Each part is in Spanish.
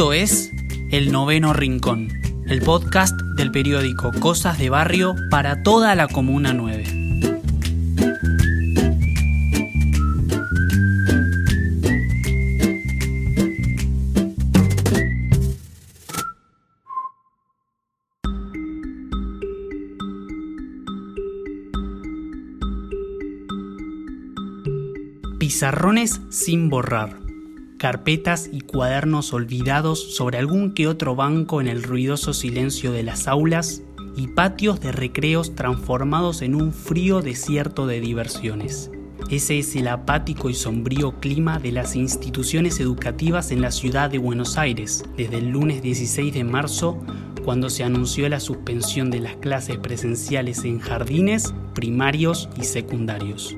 Esto es El Noveno Rincón, el podcast del periódico Cosas de Barrio para toda la Comuna 9. Pizarrones sin borrar carpetas y cuadernos olvidados sobre algún que otro banco en el ruidoso silencio de las aulas y patios de recreos transformados en un frío desierto de diversiones. Ese es el apático y sombrío clima de las instituciones educativas en la ciudad de Buenos Aires desde el lunes 16 de marzo, cuando se anunció la suspensión de las clases presenciales en jardines, primarios y secundarios.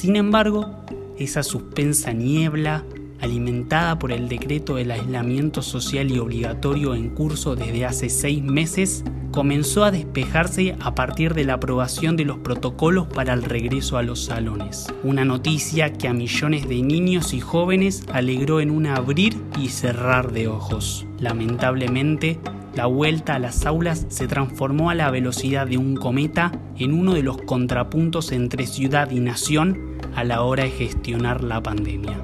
Sin embargo, esa suspensa niebla, alimentada por el decreto del aislamiento social y obligatorio en curso desde hace seis meses, comenzó a despejarse a partir de la aprobación de los protocolos para el regreso a los salones. Una noticia que a millones de niños y jóvenes alegró en un abrir y cerrar de ojos. Lamentablemente, la vuelta a las aulas se transformó a la velocidad de un cometa en uno de los contrapuntos entre ciudad y nación a la hora de gestionar la pandemia.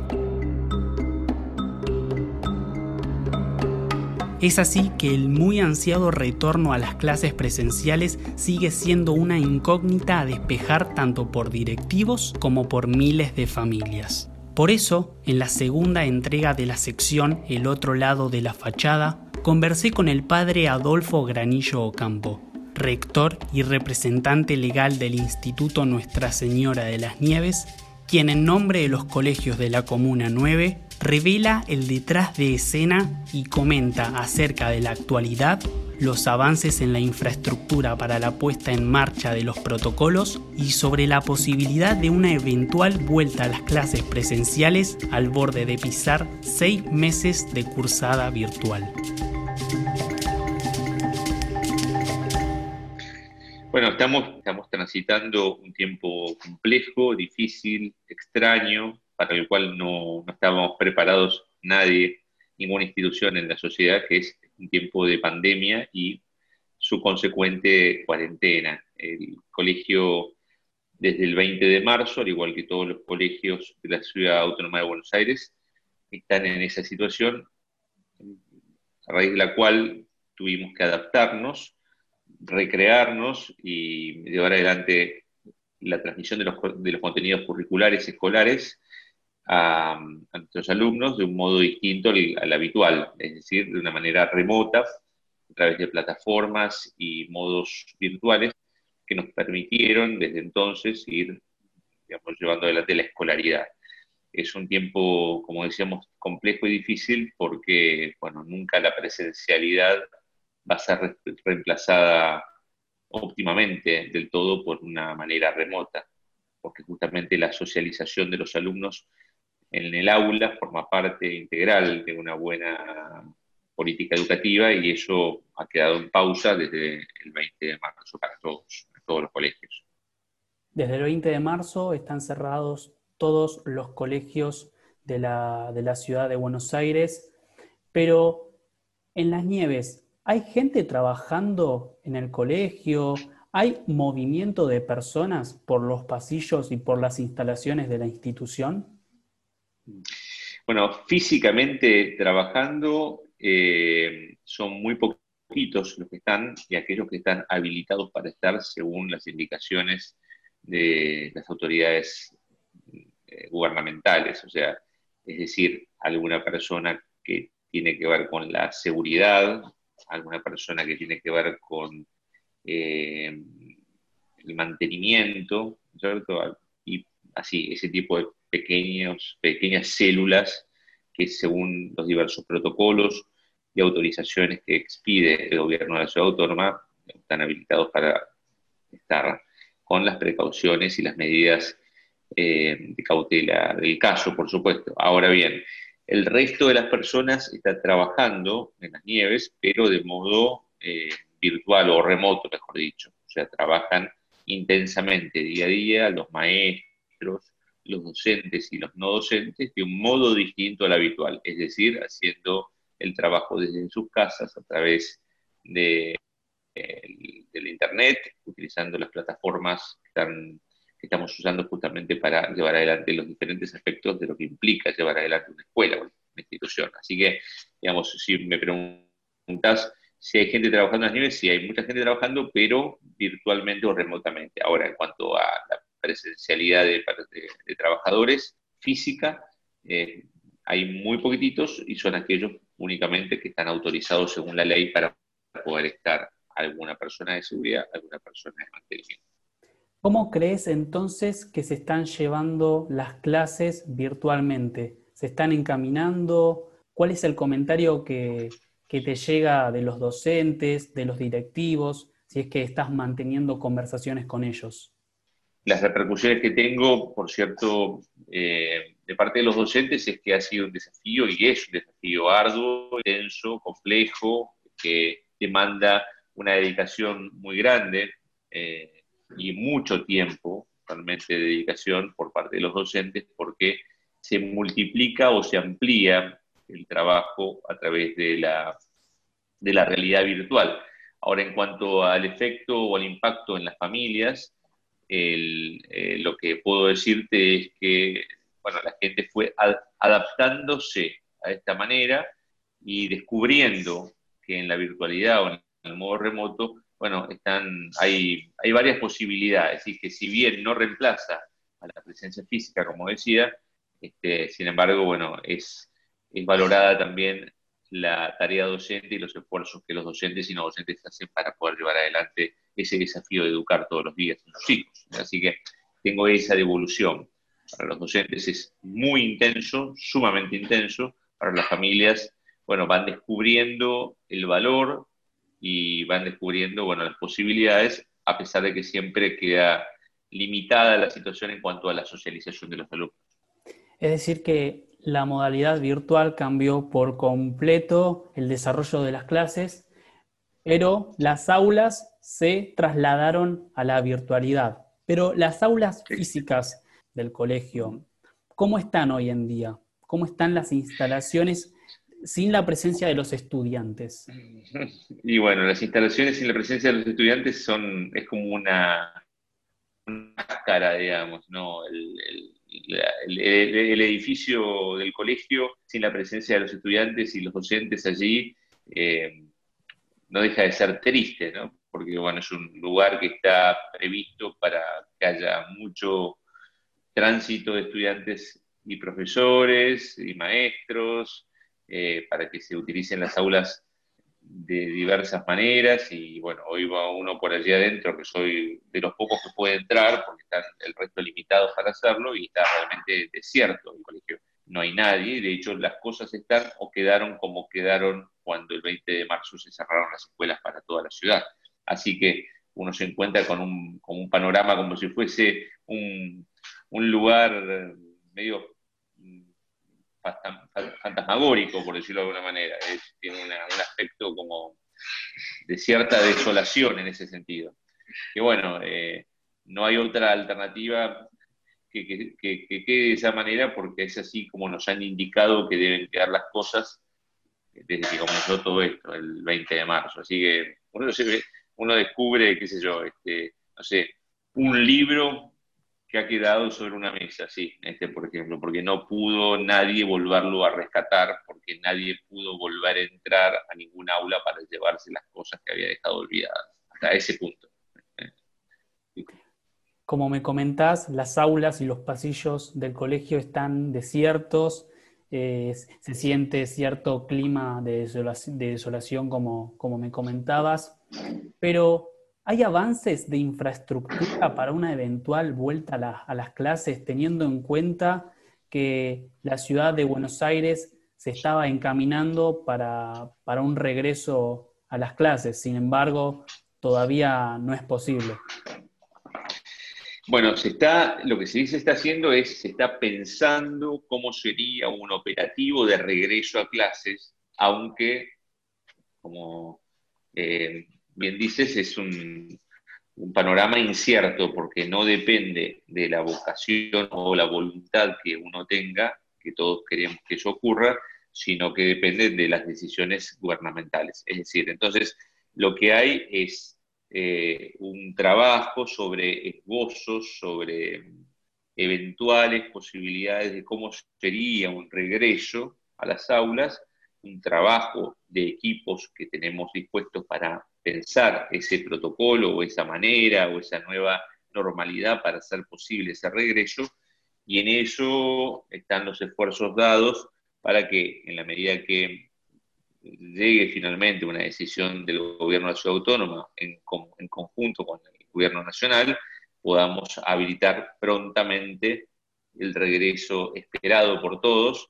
Es así que el muy ansiado retorno a las clases presenciales sigue siendo una incógnita a despejar tanto por directivos como por miles de familias. Por eso, en la segunda entrega de la sección El otro lado de la fachada, conversé con el padre Adolfo Granillo Ocampo, rector y representante legal del Instituto Nuestra Señora de las Nieves, quien en nombre de los colegios de la Comuna 9 revela el detrás de escena y comenta acerca de la actualidad, los avances en la infraestructura para la puesta en marcha de los protocolos y sobre la posibilidad de una eventual vuelta a las clases presenciales al borde de pisar seis meses de cursada virtual. Estamos, estamos transitando un tiempo complejo, difícil, extraño, para el cual no, no estábamos preparados nadie, ninguna institución en la sociedad, que es un tiempo de pandemia y su consecuente cuarentena. El colegio desde el 20 de marzo, al igual que todos los colegios de la Ciudad Autónoma de Buenos Aires, están en esa situación, a raíz de la cual tuvimos que adaptarnos recrearnos y llevar adelante la transmisión de los, contenidos curriculares escolares a, nuestros alumnos de un modo distinto al, habitual, es decir, de una manera remota, a través de plataformas y modos virtuales que nos permitieron desde entonces ir llevando adelante la escolaridad. Es un tiempo, como decíamos, complejo y difícil porque bueno, nunca la presencialidad va a ser reemplazada óptimamente del todo por una manera remota, porque justamente la socialización de los alumnos en el aula forma parte integral de una buena política educativa y eso ha quedado en pausa desde el 20 de marzo para todos, todos los colegios. Desde el 20 de marzo están cerrados todos los colegios de la ciudad de Buenos Aires, pero en las nieves, ¿Hay gente trabajando en el colegio? ¿Hay movimiento de personas por los pasillos y por las instalaciones de la institución? Bueno, físicamente trabajando eh, son muy poquitos los que están y aquellos que están habilitados para estar según las indicaciones de las autoridades eh, gubernamentales, o sea, es decir, alguna persona que tiene que ver con la seguridad, alguna persona que tiene que ver con eh, el mantenimiento, ¿cierto? Y así, ese tipo de pequeños, pequeñas células que según los diversos protocolos y autorizaciones que expide el gobierno de la ciudad autónoma, están habilitados para estar con las precauciones y las medidas eh, de cautela del caso, por supuesto. Ahora bien, el resto de las personas está trabajando en las nieves, pero de modo eh, virtual o remoto, mejor dicho. O sea, trabajan intensamente día a día los maestros, los docentes y los no docentes de un modo distinto al habitual, es decir, haciendo el trabajo desde sus casas a través de, del Internet, utilizando las plataformas que, estamos usando justamente para llevar adelante los diferentes aspectos de lo que implica llevar adelante una escuela o una institución. Así que, digamos, si me preguntas si hay gente trabajando en las nieves, sí hay mucha gente trabajando, pero virtualmente o remotamente. Ahora, en cuanto a la presencialidad de, trabajadores física, eh, hay muy poquititos y son aquellos únicamente que están autorizados según la ley para poder estar alguna persona de seguridad, alguna persona de mantenimiento. ¿Cómo crees entonces que se están llevando las clases virtualmente? ¿Se están encaminando? ¿Cuál es el comentario que, te llega de los docentes, de los directivos, si es que estás manteniendo conversaciones con ellos? Las repercusiones que tengo, por cierto, eh, de parte de los docentes es que ha sido un desafío y es un desafío arduo, denso, complejo, que demanda una dedicación muy grande eh, y mucho tiempo realmente de dedicación por parte de los docentes porque se multiplica o se amplía el trabajo a través de la, de la realidad virtual. Ahora, en cuanto al efecto o al impacto en las familias, eh, lo que puedo decirte es que bueno, la gente fue adaptándose a esta manera y descubriendo que en la virtualidad o en el modo remoto, bueno, están, hay, hay varias posibilidades, y que si bien no reemplaza a la presencia física, como decía, este, sin embargo, bueno, es, es valorada también la tarea docente y los esfuerzos que los docentes y no docentes hacen para poder llevar adelante ese desafío de educar todos los días a los hijos. Así que tengo esa devolución. Para los docentes es muy intenso, sumamente intenso. Para las familias, bueno, van descubriendo el valor y van descubriendo, bueno, las posibilidades, a pesar de que siempre queda limitada la situación en cuanto a la socialización de los alumnos. Es decir, que la modalidad virtual cambió por completo el desarrollo de las clases, pero las aulas se trasladaron a la virtualidad. Pero las aulas físicas del colegio, ¿cómo están hoy en día? ¿Cómo están las instalaciones sin la presencia de los estudiantes? Y bueno, las instalaciones sin la presencia de los estudiantes son, es como una, cara, digamos, ¿no? el, el, edificio del colegio, sin la presencia de los estudiantes y los docentes allí, eh, no deja de ser triste, ¿no? Porque bueno, es un lugar que está previsto para que haya mucho tránsito de estudiantes y profesores y maestros, eh, para que se utilicen las aulas de diversas maneras y bueno, hoy va uno por allí adentro, que soy de los pocos que puede entrar, porque están el resto limitados para hacerlo y está realmente desierto el colegio. No hay nadie, de hecho las cosas están o quedaron como quedaron cuando el 20 de marzo se cerraron las escuelas para toda la ciudad. Así que uno se encuentra con un, con un panorama como si fuese un, un lugar medio fantasmagórico, por decirlo de alguna manera. tiene un aspecto como de cierta desolación en ese sentido. Que bueno, eh, no hay otra alternativa que, que, quede de esa manera porque es así como nos han indicado que deben quedar las cosas desde que comenzó todo esto, el 20 de marzo. Así que uno, uno descubre, qué sé yo, este, no sé, un libro ha quedado sobre una mesa, sí, este por ejemplo, porque no pudo nadie volverlo a rescatar, porque nadie pudo volver a entrar a ningún aula para llevarse las cosas que había dejado olvidadas, hasta ese punto. Como me comentás, las aulas y los pasillos del colegio están desiertos, eh, se siente cierto clima de desolación, de desolación como, como me comentabas, pero ¿Hay avances de infraestructura para una eventual vuelta a, las clases, teniendo en cuenta que la ciudad de Buenos Aires se estaba encaminando para, un regreso a las clases? Sin embargo, todavía no es posible. Bueno, se está, lo que se dice está haciendo es, se está pensando cómo sería un operativo de regreso a clases, aunque, como eh, bien dices, es un, panorama incierto porque no depende de la vocación o la voluntad que uno tenga, que todos queremos que eso ocurra, sino que depende de las decisiones gubernamentales. Es decir, entonces lo que hay es eh, un trabajo sobre esbozos, sobre eventuales posibilidades de cómo sería un regreso a las aulas, un trabajo de equipos que tenemos dispuestos para pensar ese protocolo o esa manera o esa nueva normalidad para hacer posible ese regreso, y en eso están los esfuerzos dados para que en la medida que llegue finalmente una decisión del gobierno de la ciudad autónoma en, en conjunto con el gobierno nacional, podamos habilitar prontamente el regreso esperado por todos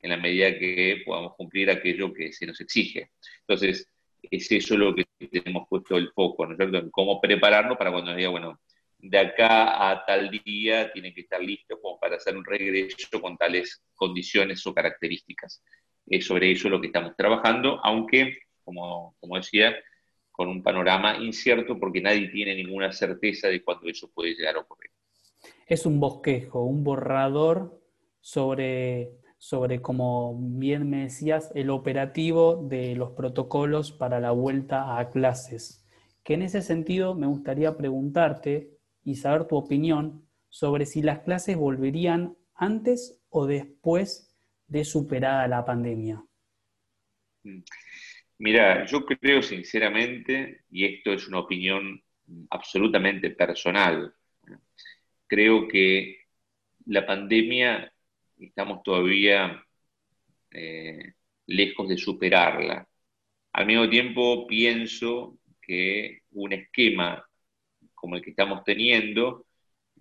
en la medida que podamos cumplir aquello que se nos exige. Entonces, es eso lo que tenemos puesto el foco, ¿no es cierto?, en cómo prepararnos para cuando nos diga, bueno, de acá a tal día tiene que estar listo como para hacer un regreso con tales condiciones o características. Es sobre eso lo que estamos trabajando, aunque, como, como decía, con un panorama incierto porque nadie tiene ninguna certeza de cuándo eso puede llegar a ocurrir. Es un bosquejo, un borrador sobre, sobre, como bien me decías, el operativo de los protocolos para la vuelta a clases. Que en ese sentido me gustaría preguntarte y saber tu opinión sobre si las clases volverían antes o después de superada la pandemia. Mm. Mira, yo creo sinceramente, y esto es una opinión absolutamente personal, creo que la pandemia estamos todavía eh, lejos de superarla. Al mismo tiempo pienso que un esquema como el que estamos teniendo,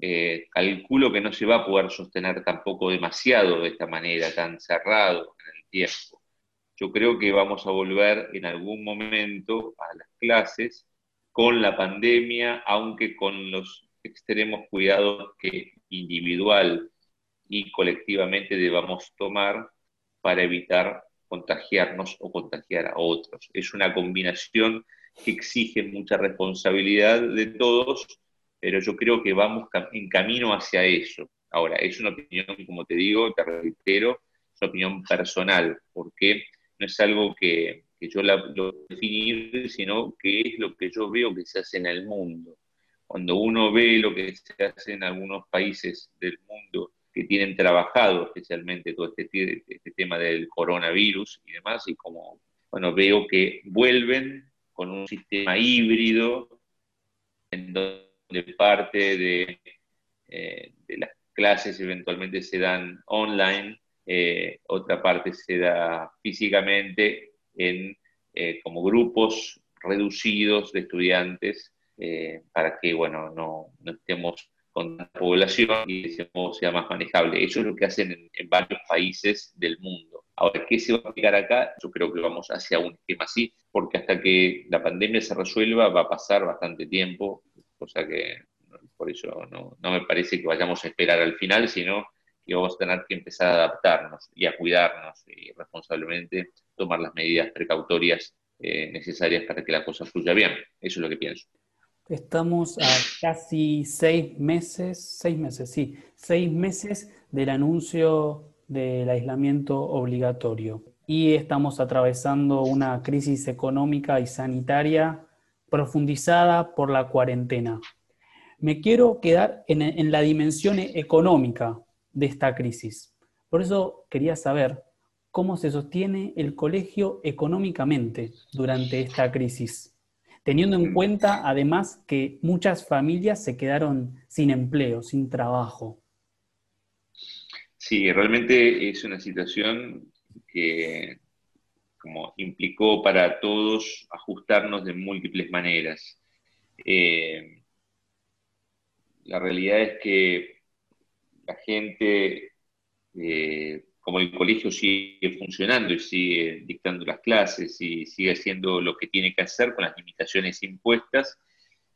eh, calculo que no se va a poder sostener tampoco demasiado de esta manera, tan cerrado en el tiempo yo creo que vamos a volver en algún momento a las clases con la pandemia, aunque con los extremos cuidados que individual y colectivamente debamos tomar para evitar contagiarnos o contagiar a otros. Es una combinación que exige mucha responsabilidad de todos, pero yo creo que vamos en camino hacia eso. Ahora, es una opinión, como te digo, te reitero, es una opinión personal, porque no es algo que, yo la, lo definir, sino que es lo que yo veo que se hace en el mundo. Cuando uno ve lo que se hace en algunos países del mundo que tienen trabajado especialmente todo este, este tema del coronavirus y demás, y como, bueno, veo que vuelven con un sistema híbrido en donde parte de, eh, las clases eventualmente se dan online eh, otra parte se da físicamente en eh, como grupos reducidos de estudiantes para que bueno, no, estemos con la población y sea más manejable. Eso es lo que hacen en, varios países del mundo. Ahora, ¿qué se va a aplicar acá? Yo creo que vamos hacia un esquema así, porque hasta que la pandemia se resuelva va a pasar bastante tiempo, cosa que por eso no, me parece que vayamos a esperar al final, sino y vamos a tener que empezar a adaptarnos y a cuidarnos y responsablemente tomar las medidas precautorias eh, necesarias para que la cosa fluya bien. Eso es lo que pienso. Estamos a casi seis meses, seis meses, sí, seis meses del anuncio del aislamiento obligatorio y estamos atravesando una crisis económica y sanitaria profundizada por la cuarentena. Me quiero quedar en, en la dimensión económica, de esta crisis. Por eso quería saber cómo se sostiene el colegio económicamente durante esta crisis, teniendo en cuenta además que muchas familias se quedaron sin empleo, sin trabajo. Sí, realmente es una situación que como implicó para todos ajustarnos de múltiples maneras. Eh, la realidad es que la gente, eh, como el colegio sigue funcionando y sigue dictando las clases y sigue haciendo lo que tiene que hacer con las limitaciones impuestas,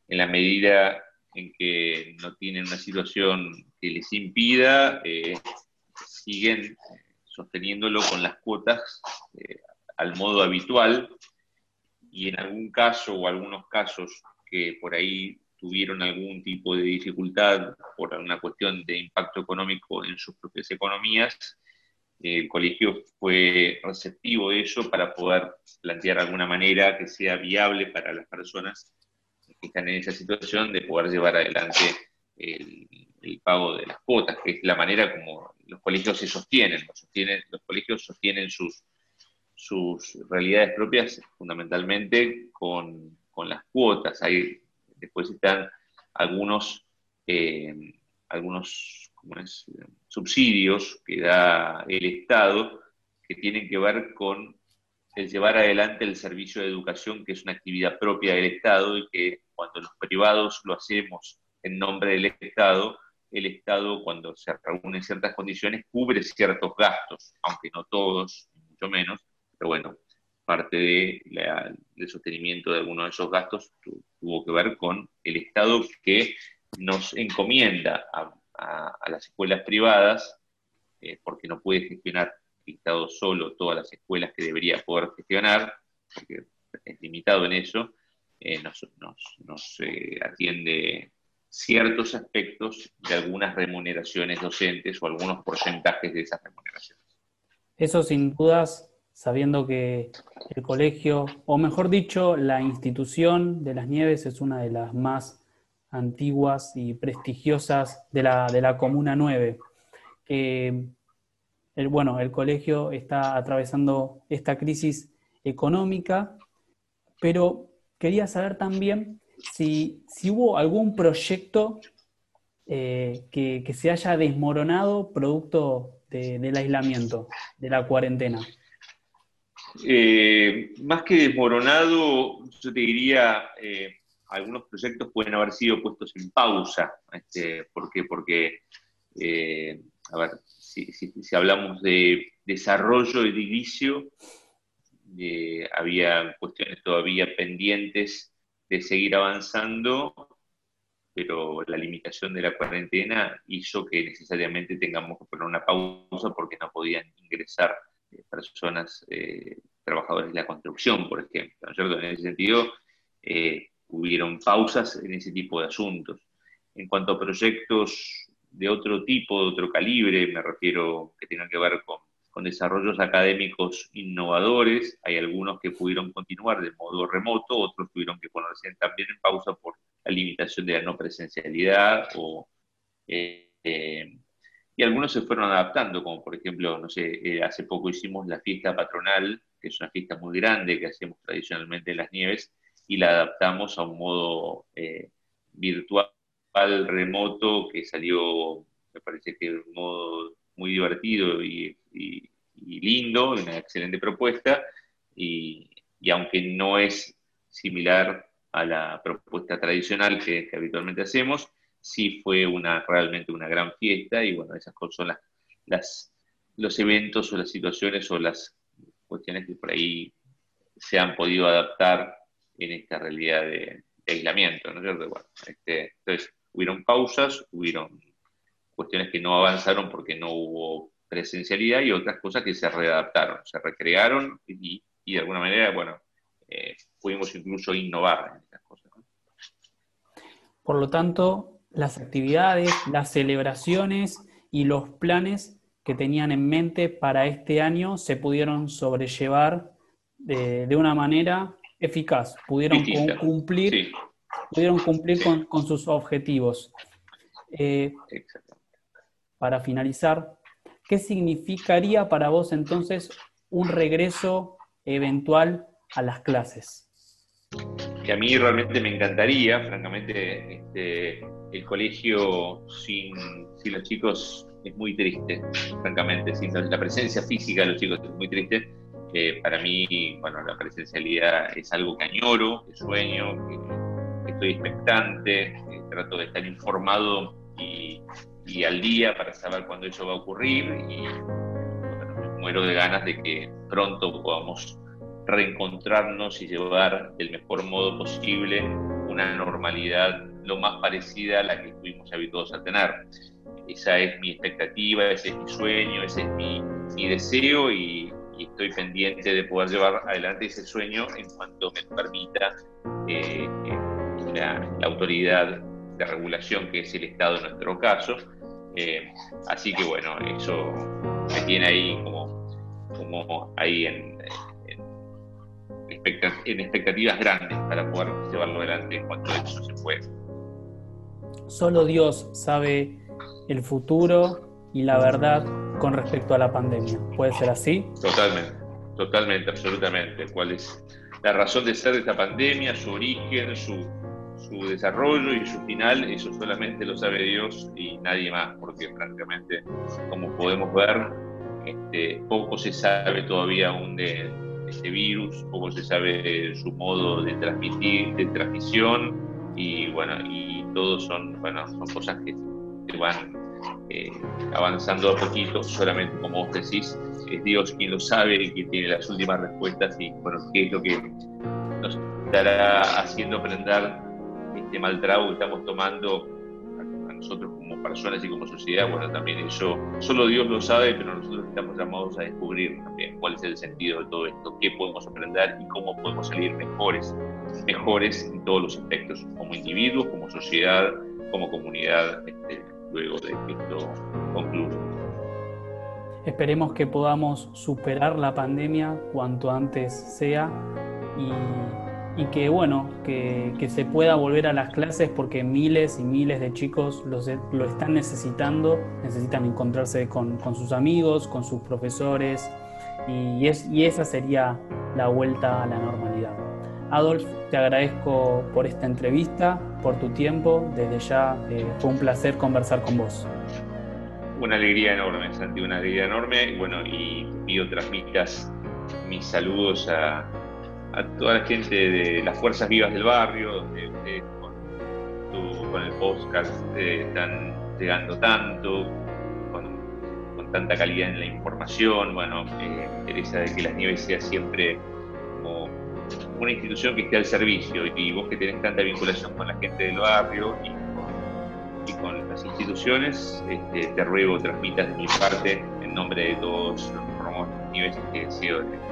en la medida en que no tienen una situación que les impida, eh, siguen sosteniéndolo con las cuotas eh, al modo habitual. Y en algún caso o algunos casos que por ahí tuvieron algún tipo de dificultad por una cuestión de impacto económico en sus propias economías, el colegio fue receptivo de eso para poder plantear alguna manera que sea viable para las personas que están en esa situación de poder llevar adelante el, pago de las cuotas, que es la manera como los colegios se sostienen. Los, colegios sostienen sus, sus realidades propias fundamentalmente con, las cuotas. Hay, después están algunos, eh, algunos subsidios que da el Estado que tienen que ver con el llevar adelante el servicio de educación, que es una actividad propia del Estado y que cuando los privados lo hacemos en nombre del Estado, el Estado, cuando se reúnen ciertas condiciones, cubre ciertos gastos, aunque no todos, mucho menos, pero bueno, parte de del sostenimiento de algunos de esos gastos tuvo que ver con el Estado que nos encomienda a, las escuelas privadas, eh, porque no puede gestionar el Estado solo todas las escuelas que debería poder gestionar, porque es limitado en eso, eh, nos, nos, eh, atiende ciertos aspectos de algunas remuneraciones docentes o algunos porcentajes de esas remuneraciones. Eso sin dudas, sabiendo que el colegio, o mejor dicho, la institución de las Nieves es una de las más antiguas y prestigiosas de la, de la Comuna 9. Que el, bueno, el colegio está atravesando esta crisis económica, pero quería saber también si, hubo algún proyecto eh, que, se haya desmoronado producto del aislamiento, de la cuarentena. Eh, más que desmoronado, yo te diría, eh, algunos proyectos pueden haber sido puestos en pausa. Este, ¿Por qué? Porque, a ver, si, hablamos de desarrollo y de inicio, había cuestiones todavía pendientes de seguir avanzando, pero la limitación de la cuarentena hizo que necesariamente tengamos que poner una pausa porque no podían ingresar eh, personas, eh, trabajadores de la construcción, por ejemplo. En ese sentido, eh, hubieron pausas en ese tipo de asuntos. En cuanto a proyectos de otro tipo, de otro calibre, me refiero que tengan que ver con con desarrollos académicos innovadores. Hay algunos que pudieron continuar de modo remoto, otros tuvieron que ponerse también en pausa por la limitación de la no presencialidad eh, eh, y algunos se fueron adaptando, como por ejemplo, no sé, eh, hace poco hicimos la fiesta patronal, que es una fiesta muy grande que hacemos tradicionalmente en las nieves, y la adaptamos a un modo virtual, remoto, que salió, me parece que de un modo muy divertido y, lindo, una excelente propuesta, y, aunque no es similar a la propuesta tradicional que, habitualmente hacemos, sí fue una, realmente una gran fiesta y bueno, esas son las, las, los eventos o las situaciones o las cuestiones que por ahí se han podido adaptar en esta realidad de, aislamiento, ¿no este, entonces, hubieron pausas, hubieron cuestiones que no avanzaron porque no hubo presencialidad y otras cosas que se readaptaron, se recrearon y, de alguna manera, bueno, eh, pudimos incluso innovar en estas cosas. Por lo tanto, las actividades, las celebraciones y los planes que tenían en mente para este año se pudieron sobrellevar de, una manera eficaz, pudieron cumplir, pudieron cumplir con, sus objetivos. Eh, para finalizar, ¿qué significaría para vos entonces un regreso eventual a las clases? Que a mí realmente me encantaría, francamente, este, el colegio sin, los chicos es muy triste, francamente, sin la presencia física de los chicos es muy triste. Para mí, bueno, la presencialidad es algo que añoro, que sueño, que, estoy expectante, trato de estar informado y, y al día para saber cuándo eso va a ocurrir y muero de ganas de que pronto podamos reencontrarnos y llevar del mejor modo posible una normalidad lo más parecida a la que estuvimos habituados a tener. Esa es mi expectativa, ese es mi sueño, ese es mi, mi deseo y, estoy pendiente de poder llevar adelante ese sueño en cuanto me permita eh, la, autoridad de regulación que es el Estado en nuestro caso. Eh, así que bueno, eso me tiene ahí como, como ahí en, en expectativas grandes para poder llevarlo adelante en cuanto eso se puede. Solo Dios sabe el futuro y la verdad con respecto a la pandemia. ¿Puede ser así? Totalmente, totalmente, absolutamente. ¿Cuál es la razón de ser de esta pandemia, su origen, su, su desarrollo y su final? Eso solamente lo sabe Dios y nadie más, porque francamente, como podemos ver, este, poco se sabe todavía aún de, este virus, poco se sabe de su modo de transmitir, de transmisión y bueno, y todos son, bueno, son cosas que, van eh, avanzando a poquito, solamente como vos decís, es Dios quien lo sabe y quien tiene las últimas respuestas y bueno, qué es lo que nos estará haciendo aprender este mal trago que estamos tomando a nosotros como personas y como sociedad, bueno, también eso solo Dios lo sabe, pero nosotros estamos llamados a descubrir también cuál es el sentido de todo esto, qué podemos aprender y cómo podemos salir mejores, mejores en todos los aspectos, como individuos, como sociedad, como comunidad, este, luego de que esto concluya. Esperemos que podamos superar la pandemia cuanto antes sea y y que bueno, que, se pueda volver a las clases porque miles y miles de chicos lo están necesitando, necesitan encontrarse con, sus amigos, con sus profesores y, es, y esa sería la vuelta a la normalidad. Adolf, te agradezco por esta entrevista, por tu tiempo, desde ya eh, fue un placer conversar con vos. Una alegría enorme, Santi, una alegría enorme. Bueno, y pido transmitas mis saludos a, toda la gente de las fuerzas vivas del barrio, donde ustedes con, el podcast eh, están llegando tanto, con, tanta calidad en la información. Bueno, me interesa de que Las Nieves sea siempre una institución que esté al servicio y vos que tenés tanta vinculación con la gente del barrio y con, las instituciones, este, te ruego transmitas de mi parte, en nombre de todos los niveles que,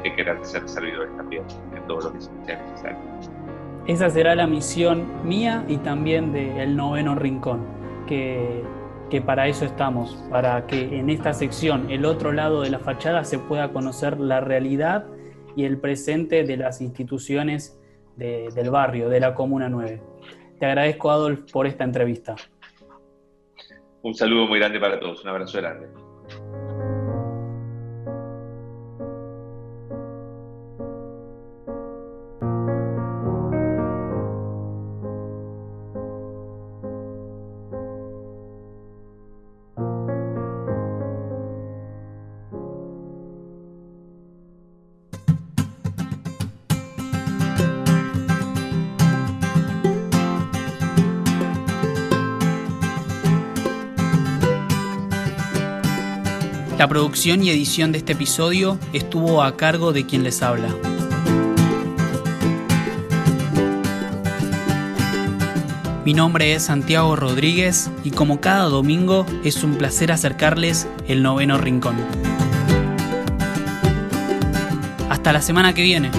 que querer ser servidores también en todo lo que sea necesario. Esa será la misión mía y también del noveno rincón, que, que para eso estamos, para que en esta sección, el otro lado de la fachada, se pueda conocer la realidad y el presente de las instituciones del barrio, de la Comuna 9. Te agradezco, Adolf, por esta entrevista. Un saludo muy grande para todos, un abrazo grande. La producción y edición de este episodio estuvo a cargo de quien les habla. Mi nombre es Santiago Rodríguez y como cada domingo es un placer acercarles el noveno rincón. Hasta la semana que viene.